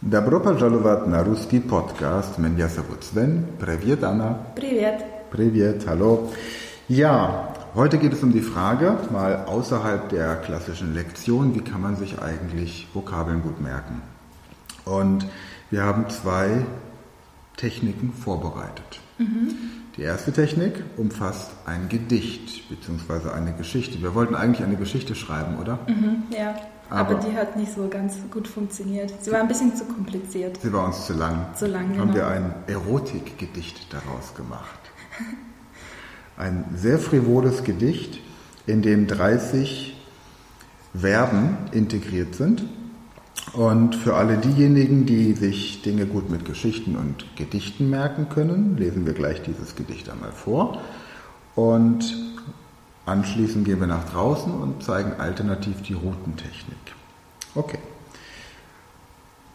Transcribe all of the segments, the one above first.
Добро пожаловать на русский подкаст. Меня зовут Sven. Привет, Anna. Привет. Привет, hallo. Ja, heute geht es um die Frage, mal außerhalb der klassischen Lektion, wie kann man sich eigentlich Vokabeln gut merken? Und wir haben zwei Techniken vorbereitet. Die erste Technik umfasst ein Gedicht bzw. eine Geschichte. Wir wollten eigentlich eine Geschichte schreiben, oder? Mhm, ja, aber, Aber- die hat nicht so ganz gut funktioniert. Sie war ein bisschen zu kompliziert. Sie war uns zu lang. Zu lang, Haben genau. wir ein Erotikgedicht daraus gemacht. Ein sehr frivoles Gedicht, in dem 30 Verben integriert sind. Und für alle diejenigen, die sich Dinge gut mit Geschichten und Gedichten merken können, lesen wir gleich dieses Gedicht einmal vor. Und anschließend gehen wir nach draußen und zeigen alternativ die Routentechnik. Okay.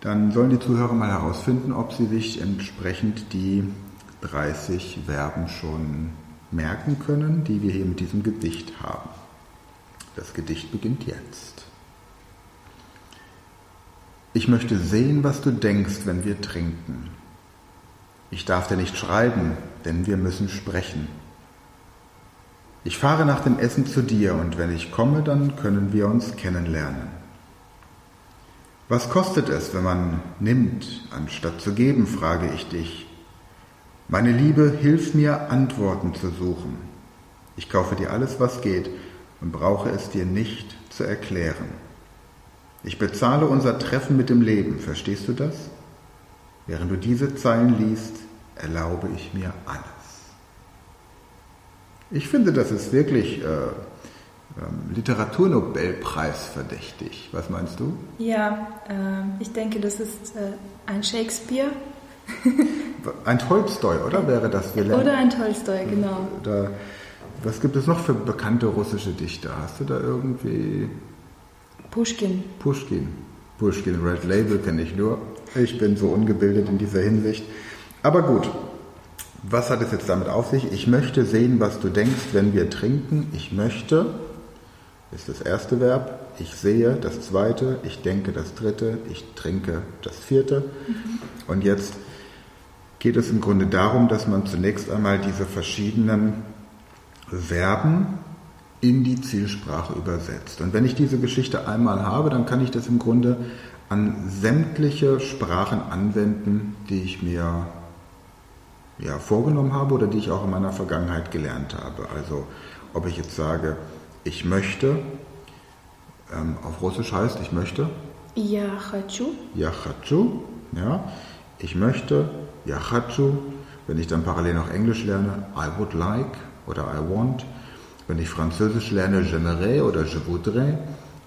Dann sollen die Zuhörer mal herausfinden, ob sie sich entsprechend die 30 Verben schon merken können, die wir hier mit diesem Gedicht haben. Das Gedicht beginnt jetzt. Ich möchte sehen, was du denkst, wenn wir trinken. Ich darf dir nicht schreiben, denn wir müssen sprechen. Ich fahre nach dem Essen zu dir und wenn ich komme, dann können wir uns kennenlernen. Was kostet es, wenn man nimmt, anstatt zu geben, frage ich dich. Meine Liebe, hilf mir, Antworten zu suchen. Ich kaufe dir alles, was geht und brauche es dir nicht zu erklären. Ich bezahle unser Treffen mit dem Leben, verstehst du das? Während du diese Zeilen liest, erlaube ich mir alles. Ich finde, das ist wirklich äh, ähm, Literaturnobelpreis verdächtig. Was meinst du? Ja, ähm, ich denke, das ist äh, ein Shakespeare Ein Tolstoi, oder wäre das? Wir oder ein Tolstoi, genau. Da, was gibt es noch für bekannte russische Dichter? Hast du da irgendwie Pushkin. Pushkin? Pushkin Red Label kenne ich nur. Ich bin so ungebildet in dieser Hinsicht. Aber gut, was hat es jetzt damit auf sich? Ich möchte sehen, was du denkst, wenn wir trinken. Ich möchte ist das erste Verb. Ich sehe das zweite. Ich denke das dritte. Ich trinke das vierte. Und jetzt geht es im Grunde darum, dass man zunächst einmal diese verschiedenen Verben in die Zielsprache übersetzt. Und wenn ich diese Geschichte einmal habe, dann kann ich das im Grunde an sämtliche Sprachen anwenden, die ich mir ja, vorgenommen habe oder die ich auch in meiner Vergangenheit gelernt habe. Also ob ich jetzt sage, ich möchte, ähm, auf Russisch heißt ich möchte, Я хочу. ja хочу, ja, ich möchte, ja хочу. Wenn ich dann parallel noch Englisch lerne, I would like oder I want. Wenn ich Französisch lerne, j'aimerais oder je voudrais.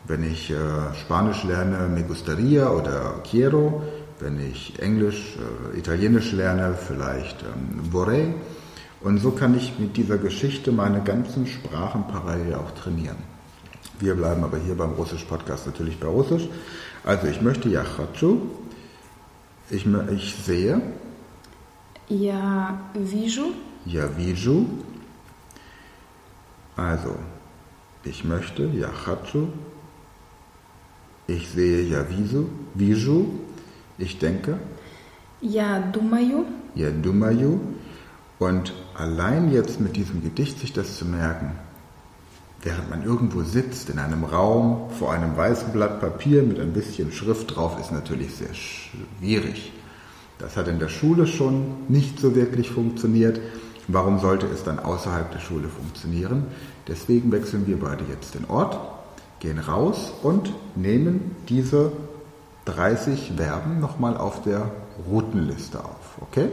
Wenn ich äh, Spanisch lerne, me gustaría oder quiero. Wenn ich Englisch, äh, Italienisch lerne, vielleicht ähm, vorrei. Und so kann ich mit dieser Geschichte meine ganzen Sprachen parallel auch trainieren. Wir bleiben aber hier beim Russisch-Podcast natürlich bei Russisch. Also ich möchte ja хочу. Ich, mö- ich sehe, Я вижу. ja вижу. Also, ich möchte, ja хочу. Ich sehe, ja вижу. вижу. Ich denke, Я думаю. ja думаю. Und allein jetzt mit diesem Gedicht sich das zu merken, während man irgendwo sitzt in einem Raum vor einem weißen Blatt Papier mit ein bisschen Schrift drauf, ist natürlich sehr schwierig. Das hat in der Schule schon nicht so wirklich funktioniert. Warum sollte es dann außerhalb der Schule funktionieren? Deswegen wechseln wir beide jetzt den Ort, gehen raus und nehmen diese 30 Verben nochmal auf der Routenliste auf. Okay?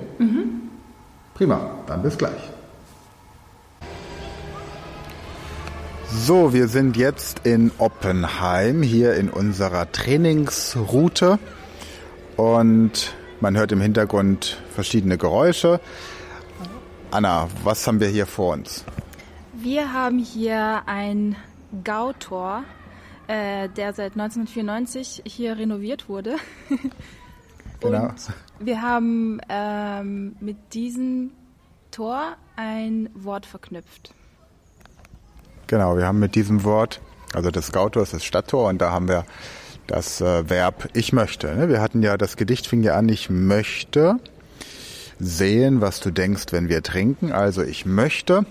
Prima, dann bis gleich. So, wir sind jetzt in Oppenheim, hier in unserer Trainingsroute. Und man hört im Hintergrund verschiedene Geräusche. Anna, was haben wir hier vor uns? Wir haben hier ein Gautor, äh, der seit 1994 hier renoviert wurde. Genau. Und wir haben ähm, mit diesem Tor ein Wort verknüpft. Genau, wir haben mit diesem Wort, also das Gautor ist das Stadttor und da haben wir das äh, Verb ich möchte. Ne? Wir hatten ja, das Gedicht fing ja an, ich möchte sehen, was du denkst, wenn wir trinken. Also ich möchte,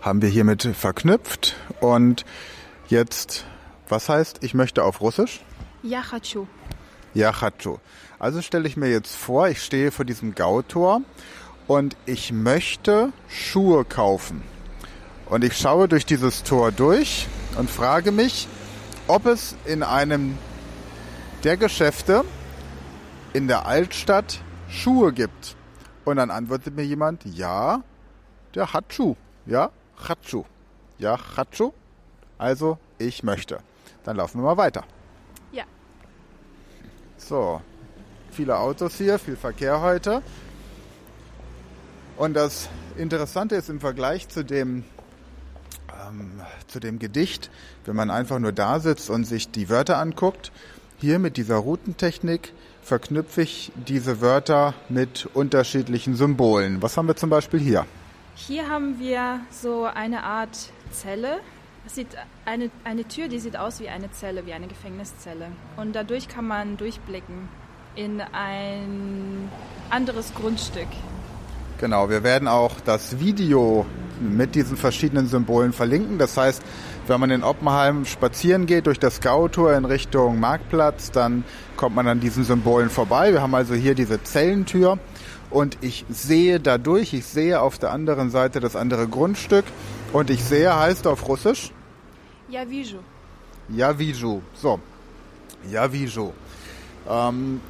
haben wir hiermit verknüpft. Und jetzt, was heißt ich möchte auf Russisch? Ja хочу. Ja хочу. Also stelle ich mir jetzt vor, ich stehe vor diesem Gautor und ich möchte Schuhe kaufen. Und ich schaue durch dieses Tor durch und frage mich, ob es in einem der Geschäfte in der Altstadt Schuhe gibt. Und dann antwortet mir jemand, ja, der hat Schuh. Ja, hat Schuh. Ja, hat Schuh. Also, ich möchte. Dann laufen wir mal weiter. Ja. So, viele Autos hier, viel Verkehr heute. Und das Interessante ist im Vergleich zu dem, ähm, zu dem Gedicht, wenn man einfach nur da sitzt und sich die Wörter anguckt, hier mit dieser Routentechnik verknüpfe ich diese Wörter mit unterschiedlichen Symbolen. Was haben wir zum Beispiel hier? Hier haben wir so eine Art Zelle. Es sieht eine, eine Tür, die sieht aus wie eine Zelle, wie eine Gefängniszelle. Und dadurch kann man durchblicken in ein anderes Grundstück. Genau, wir werden auch das Video mit diesen verschiedenen Symbolen verlinken. Das heißt, wenn man in Oppenheim spazieren geht durch das Gautor in Richtung Marktplatz, dann kommt man an diesen Symbolen vorbei. Wir haben also hier diese Zellentür und ich sehe dadurch, ich sehe auf der anderen Seite das andere Grundstück und ich sehe heißt auf Russisch? Javiju. Javiju. So. Javiju. Ähm,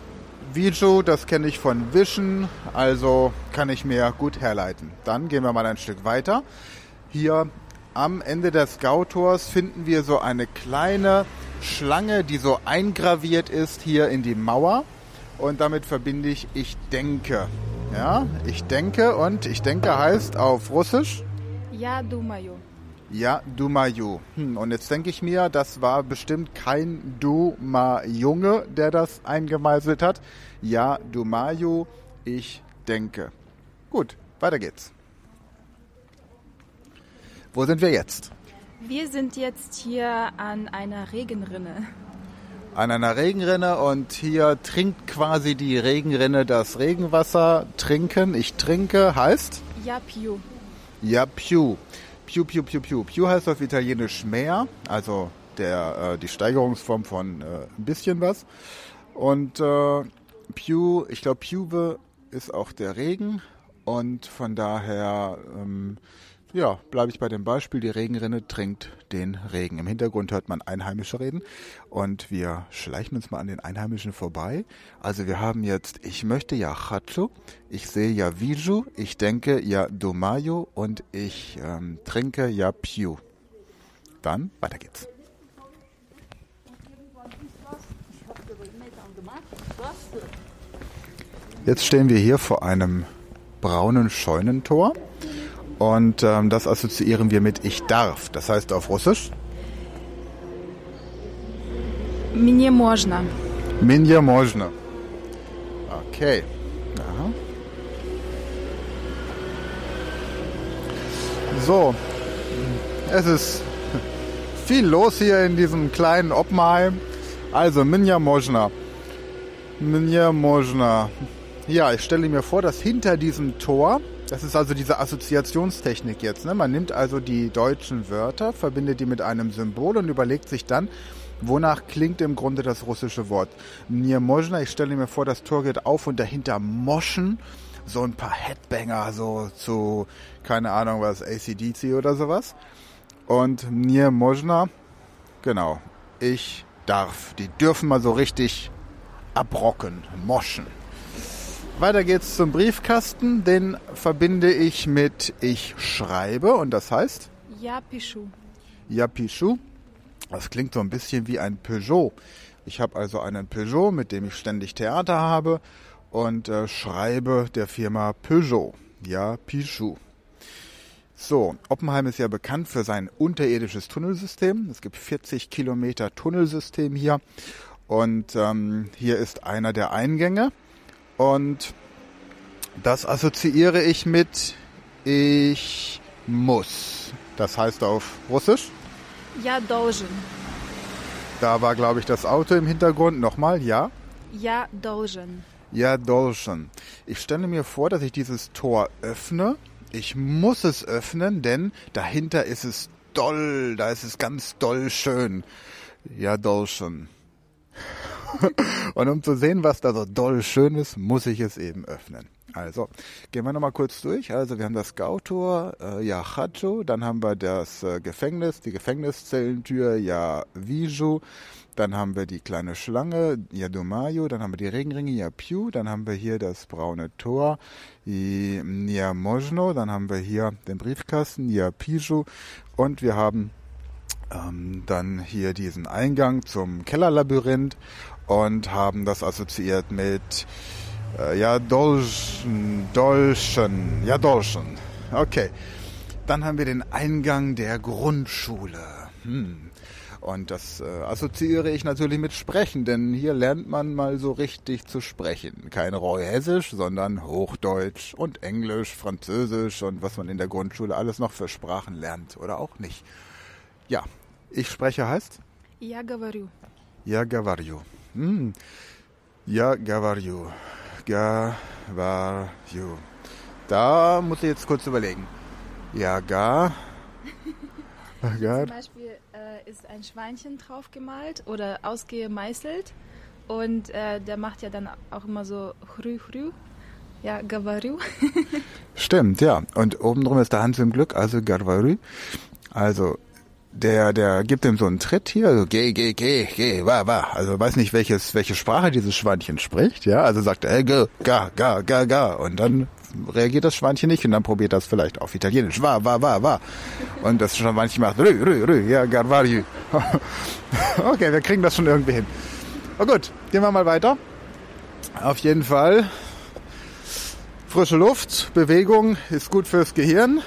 Viju, das kenne ich von Wischen, also kann ich mir gut herleiten. Dann gehen wir mal ein Stück weiter. Hier am Ende des Scoutors finden wir so eine kleine Schlange, die so eingraviert ist hier in die Mauer. Und damit verbinde ich ich denke. Ja, ich denke und ich denke heißt auf Russisch. Ja, думаю. Ja, Dumaju. Hm, und jetzt denke ich mir, das war bestimmt kein Duma-Junge, der das eingemeißelt hat. Ja, Dumayu, ich denke. Gut, weiter geht's. Wo sind wir jetzt? Wir sind jetzt hier an einer Regenrinne. An einer Regenrinne und hier trinkt quasi die Regenrinne das Regenwasser. Trinken, ich trinke, heißt? Ja, piu. Ja, piu. Piu, piu, piu, piu. Piu heißt auf Italienisch mehr, also der, äh, die Steigerungsform von äh, ein bisschen was. Und äh, piu, ich glaube, piuve ist auch der Regen. Und von daher, ähm, ja, bleibe ich bei dem Beispiel, die Regenrinne trinkt den Regen. Im Hintergrund hört man Einheimische reden und wir schleichen uns mal an den Einheimischen vorbei. Also wir haben jetzt, ich möchte ja Chacho, ich sehe ja Viju, ich denke ja Domayo und ich ähm, trinke ja Piu. Dann weiter geht's. Jetzt stehen wir hier vor einem braunen Scheunentor. Und ähm, das assoziieren wir mit ich darf. Das heißt auf Russisch? Мне можно. Minja можно. Okay. Aha. So, es ist viel los hier in diesem kleinen Oppenheim. Also Minja Mojna. Minja Mojna. Ja, ich stelle mir vor, dass hinter diesem Tor das ist also diese Assoziationstechnik jetzt. Ne? Man nimmt also die deutschen Wörter, verbindet die mit einem Symbol und überlegt sich dann, wonach klingt im Grunde das russische Wort. Mir Mojna, ich stelle mir vor, das Tor geht auf und dahinter moschen so ein paar Headbanger, so zu, keine Ahnung was, ACDC oder sowas. Und mir Mojna, genau, ich darf. Die dürfen mal so richtig abrocken, moschen. Weiter geht's zum Briefkasten. Den verbinde ich mit ich schreibe und das heißt? Ja, pišu. Das klingt so ein bisschen wie ein Peugeot. Ich habe also einen Peugeot, mit dem ich ständig Theater habe und äh, schreibe der Firma Peugeot. Ja, Pichu. So, Oppenheim ist ja bekannt für sein unterirdisches Tunnelsystem. Es gibt 40 Kilometer Tunnelsystem hier und ähm, hier ist einer der Eingänge. Und das assoziiere ich mit ich muss. Das heißt auf Russisch? Ja, должен. Da war, glaube ich, das Auto im Hintergrund. Nochmal, ja? Ja, должен. Ja, должен. Ich stelle mir vor, dass ich dieses Tor öffne. Ich muss es öffnen, denn dahinter ist es doll. Da ist es ganz doll schön. Ja, должен. Und um zu sehen, was da so doll schön ist, muss ich es eben öffnen. Also, gehen wir nochmal kurz durch. Also, wir haben das Gautor, äh, ja, Hacho, dann haben wir das äh, Gefängnis, die Gefängnniszellentür, ja, Viju, dann haben wir die kleine Schlange, ja, Domayo, dann haben wir die Regenringe, ja, Piu, dann haben wir hier das braune Tor, ja, Mojno, dann haben wir hier den Briefkasten, ja, Piju, und wir haben ähm, dann hier diesen Eingang zum Kellerlabyrinth und haben das assoziiert mit äh, ja, Dolchen, Dolchen, ja, Dolchen. Okay. Dann haben wir den Eingang der Grundschule. Hm. Und das äh, assoziiere ich natürlich mit Sprechen, denn hier lernt man mal so richtig zu sprechen. Kein Roy-Hessisch, sondern Hochdeutsch und Englisch, Französisch und was man in der Grundschule alles noch für Sprachen lernt oder auch nicht. Ja, ich spreche heißt? Ja, говорю. Ja, говорю. Hm. Ja, Gavarju. Gavarju. Da muss ich jetzt kurz überlegen. Ja, Gar. Zum Beispiel äh, ist ein Schweinchen drauf gemalt oder ausgemeißelt. Und äh, der macht ja dann auch immer so hrü hrü. Ja, Gavarü. Stimmt, ja. Und obendrum ist der Hans im Glück, also Gavarü. Also der, der gibt ihm so einen Tritt hier, also geh, geh, geh, geh, wa, wa. Also weiß nicht, welches, welche Sprache dieses Schweinchen spricht, ja. Also sagt er, ga, ga, ga, ga, ga. Und dann reagiert das Schweinchen nicht und dann probiert das vielleicht auf Italienisch, wa, wa, wa, wa. Und das Schweinchen macht, rü, rü, rü, ja, garvari. okay, wir kriegen das schon irgendwie hin. Oh gut, gehen wir mal weiter. Auf jeden Fall. Frische Luft, Bewegung ist gut fürs Gehirn.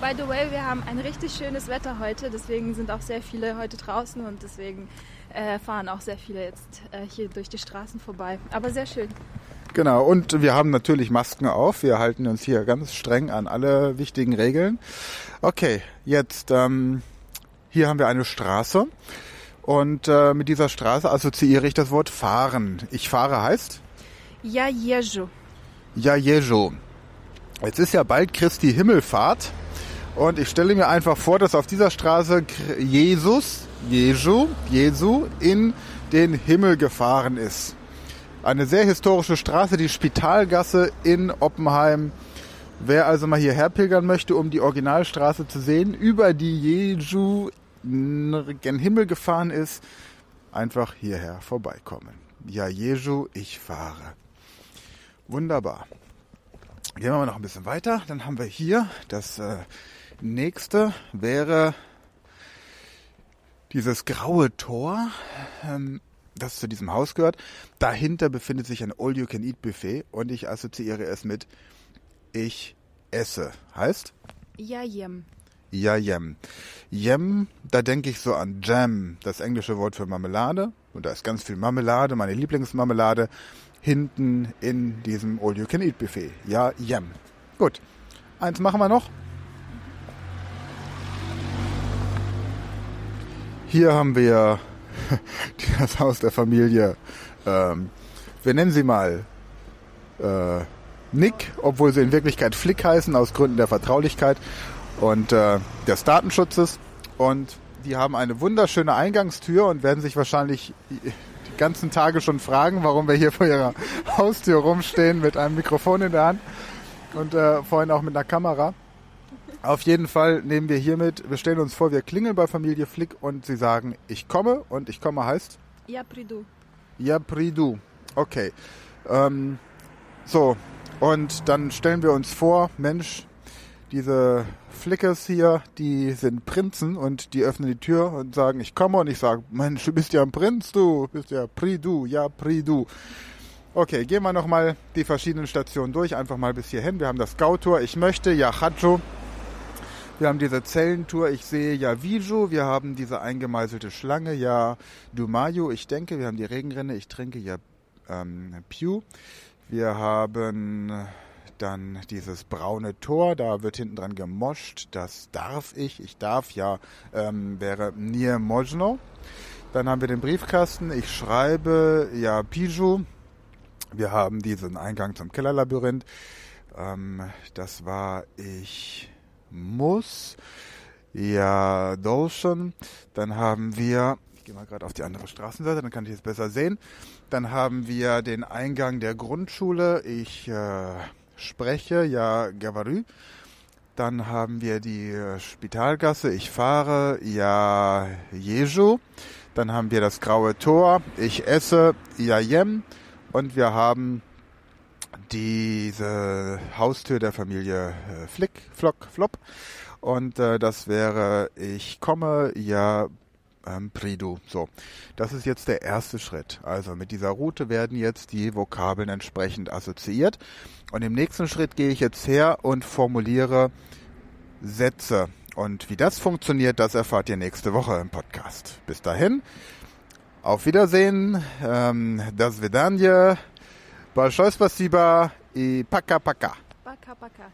By the way, wir haben ein richtig schönes Wetter heute, deswegen sind auch sehr viele heute draußen und deswegen äh, fahren auch sehr viele jetzt äh, hier durch die Straßen vorbei. Aber sehr schön. Genau, und wir haben natürlich Masken auf. Wir halten uns hier ganz streng an alle wichtigen Regeln. Okay, jetzt ähm, hier haben wir eine Straße und äh, mit dieser Straße assoziiere ich das Wort fahren. Ich fahre heißt? Ja, jeżu. Ja, jeżu. Jetzt ist ja bald Christi Himmelfahrt. Und ich stelle mir einfach vor, dass auf dieser Straße Jesus, Jesu, Jesu in den Himmel gefahren ist. Eine sehr historische Straße, die Spitalgasse in Oppenheim. Wer also mal hierher pilgern möchte, um die Originalstraße zu sehen, über die Jesu gen Himmel gefahren ist, einfach hierher vorbeikommen. Ja, Jesu, ich fahre. Wunderbar. Gehen wir mal noch ein bisschen weiter. Dann haben wir hier das äh, nächste wäre dieses graue Tor, ähm, das zu diesem Haus gehört. Dahinter befindet sich ein All-You-Can-Eat-Buffet und ich assoziiere es mit ich esse. Heißt? Ja, jem. Ja, jem. Jem, da denke ich so an Jam, das englische Wort für Marmelade. Und da ist ganz viel Marmelade, meine Lieblingsmarmelade, hinten in diesem All-You-Can-Eat-Buffet. Ja, jem. Gut. Eins machen wir noch. Hier haben wir das Haus der Familie. Ähm, wir nennen sie mal äh, Nick, obwohl sie in Wirklichkeit Flick heißen, aus Gründen der Vertraulichkeit und äh, des Datenschutzes. Und die haben eine wunderschöne Eingangstür und werden sich wahrscheinlich die ganzen Tage schon fragen, warum wir hier vor ihrer Haustür rumstehen mit einem Mikrofon in der Hand und äh, vorhin auch mit einer Kamera. Auf jeden Fall nehmen wir hiermit, wir stellen uns vor, wir klingeln bei Familie Flick und sie sagen, ich komme und ich komme heißt? Ja, pridu. Ja, pridu. Okay. Ähm, so, und dann stellen wir uns vor, Mensch, diese Flickers hier, die sind Prinzen und die öffnen die Tür und sagen, ich komme und ich sage, Mensch, du bist ja ein Prinz, du bist ja Pridu, ja Pridu. Okay, gehen wir nochmal die verschiedenen Stationen durch, einfach mal bis hierhin. Wir haben das Gautor, ich möchte, ja Hacho, wir haben diese Zellentour, ich sehe ja Viju, wir haben diese eingemeißelte Schlange, ja Dumayo, ich denke, wir haben die Regenrinne, ich trinke ja ähm, Pew. Wir haben dann dieses braune Tor, da wird hinten dran gemoscht, das darf ich, ich darf ja, ähm, wäre Nier Mojno. Dann haben wir den Briefkasten. Ich schreibe ja Piju. Wir haben diesen Eingang zum Kellerlabyrinth. Ähm, das war ich muss. Ja, Dolschen. Dann haben wir, ich gehe mal gerade auf die andere Straßenseite, dann kann ich es besser sehen. Dann haben wir den Eingang der Grundschule. Ich äh, spreche, ja, Gavarü. Dann haben wir die äh, Spitalgasse. Ich fahre, ja, Jeju. Dann haben wir das graue Tor. Ich esse Yayem. Und wir haben diese Haustür der Familie äh, Flick, Flock, Flop. Und äh, das wäre, ich komme, ja, ähm, Pridu. So, das ist jetzt der erste Schritt. Also mit dieser Route werden jetzt die Vokabeln entsprechend assoziiert. Und im nächsten Schritt gehe ich jetzt her und formuliere Sätze. Und wie das funktioniert, das erfahrt ihr nächste Woche im Podcast. Bis dahin, auf Wiedersehen, ähm, das Vedanje, Большое спасибо и пока-пока. Пока-пока.